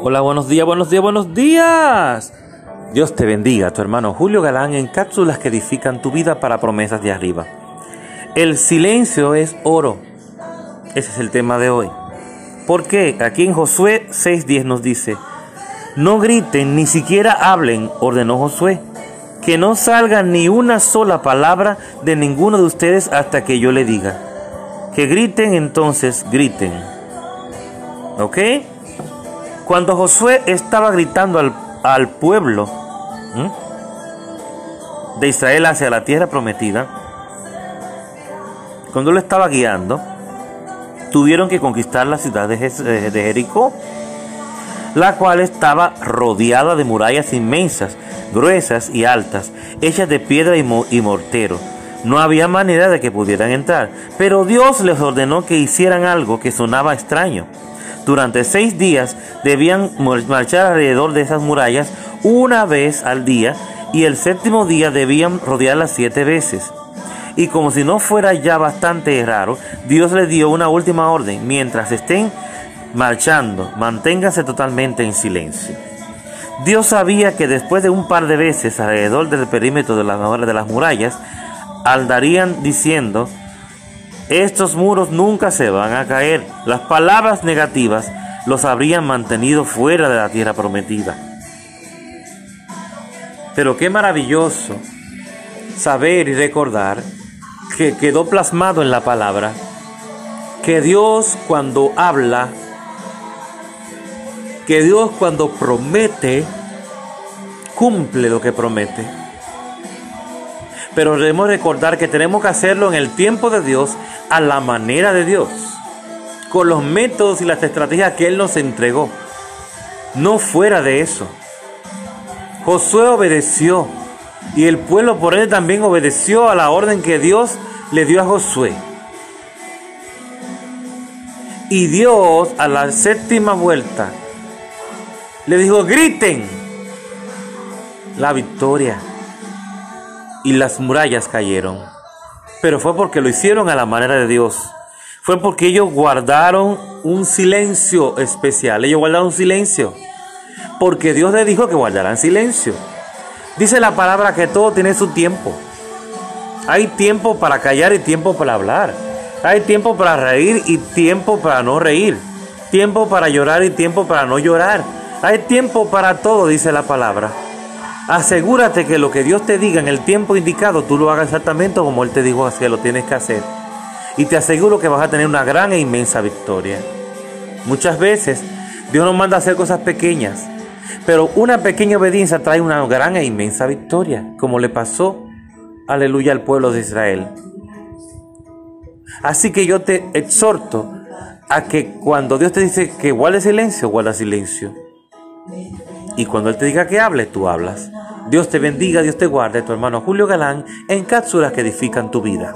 Hola, buenos días, buenos días, buenos días. Dios te bendiga, tu hermano Julio Galán en cápsulas que edifican tu vida para promesas de arriba. El silencio es oro. Ese es el tema de hoy. ¿Por qué? Aquí en Josué 6:10 nos dice, no griten ni siquiera hablen, ordenó Josué, que no salga ni una sola palabra de ninguno de ustedes hasta que yo le diga. Que griten entonces, griten. ¿Ok? Cuando Josué estaba gritando al, pueblo de Israel hacia la tierra prometida, cuando lo estaba guiando, tuvieron que conquistar la ciudad de, de Jericó, la cual estaba rodeada de murallas inmensas, gruesas y altas, hechas de piedra y, y mortero. No había manera de que pudieran entrar, pero Dios les ordenó que hicieran algo que sonaba extraño. Durante seis días debían marchar alrededor de esas murallas una vez al día y el séptimo día debían rodearlas siete veces. Y como si no fuera ya bastante raro, Dios les dio una última orden. Mientras estén marchando, manténganse totalmente en silencio. Dios sabía que después de un par de veces alrededor del perímetro de las, murallas, andarían diciendo, estos muros nunca se van a caer. Las palabras negativas los habrían mantenido fuera de la tierra prometida. Pero qué maravilloso saber y recordar que quedó plasmado en la palabra que Dios cuando habla, que Dios cuando promete, cumple lo que promete. Pero debemos recordar que tenemos que hacerlo en el tiempo de Dios, a la manera de Dios, con los métodos y las estrategias que Él nos entregó. No fuera de eso. Josué obedeció y el pueblo por él también obedeció a la orden que Dios le dio a Josué. Y Dios a la séptima vuelta le dijo, griten la victoria y las murallas cayeron. Pero fue porque lo hicieron a la manera de Dios. Fue porque ellos guardaron un silencio especial. Ellos guardaron silencio. Porque Dios les dijo que guardaran silencio. Dice la palabra que todo tiene su tiempo. Hay tiempo para callar y tiempo para hablar. Hay tiempo para reír y tiempo para no reír. Tiempo para llorar y tiempo para no llorar. Hay tiempo para todo, dice la palabra. Asegúrate que lo que Dios te diga en el tiempo indicado, tú lo hagas exactamente como Él te dijo que lo tienes que hacer. Y te aseguro que vas a tener una gran e inmensa victoria. Muchas veces Dios nos manda a hacer cosas pequeñas, pero una pequeña obediencia trae una gran e inmensa victoria, como le pasó, aleluya, al pueblo de Israel. Así que yo te exhorto a que cuando Dios te dice que guarde silencio, guarda silencio. Y cuando Él te diga que hable, tú hablas. Dios te bendiga, Dios te guarde, tu hermano Julio Galán, en cápsulas que edifican tu vida.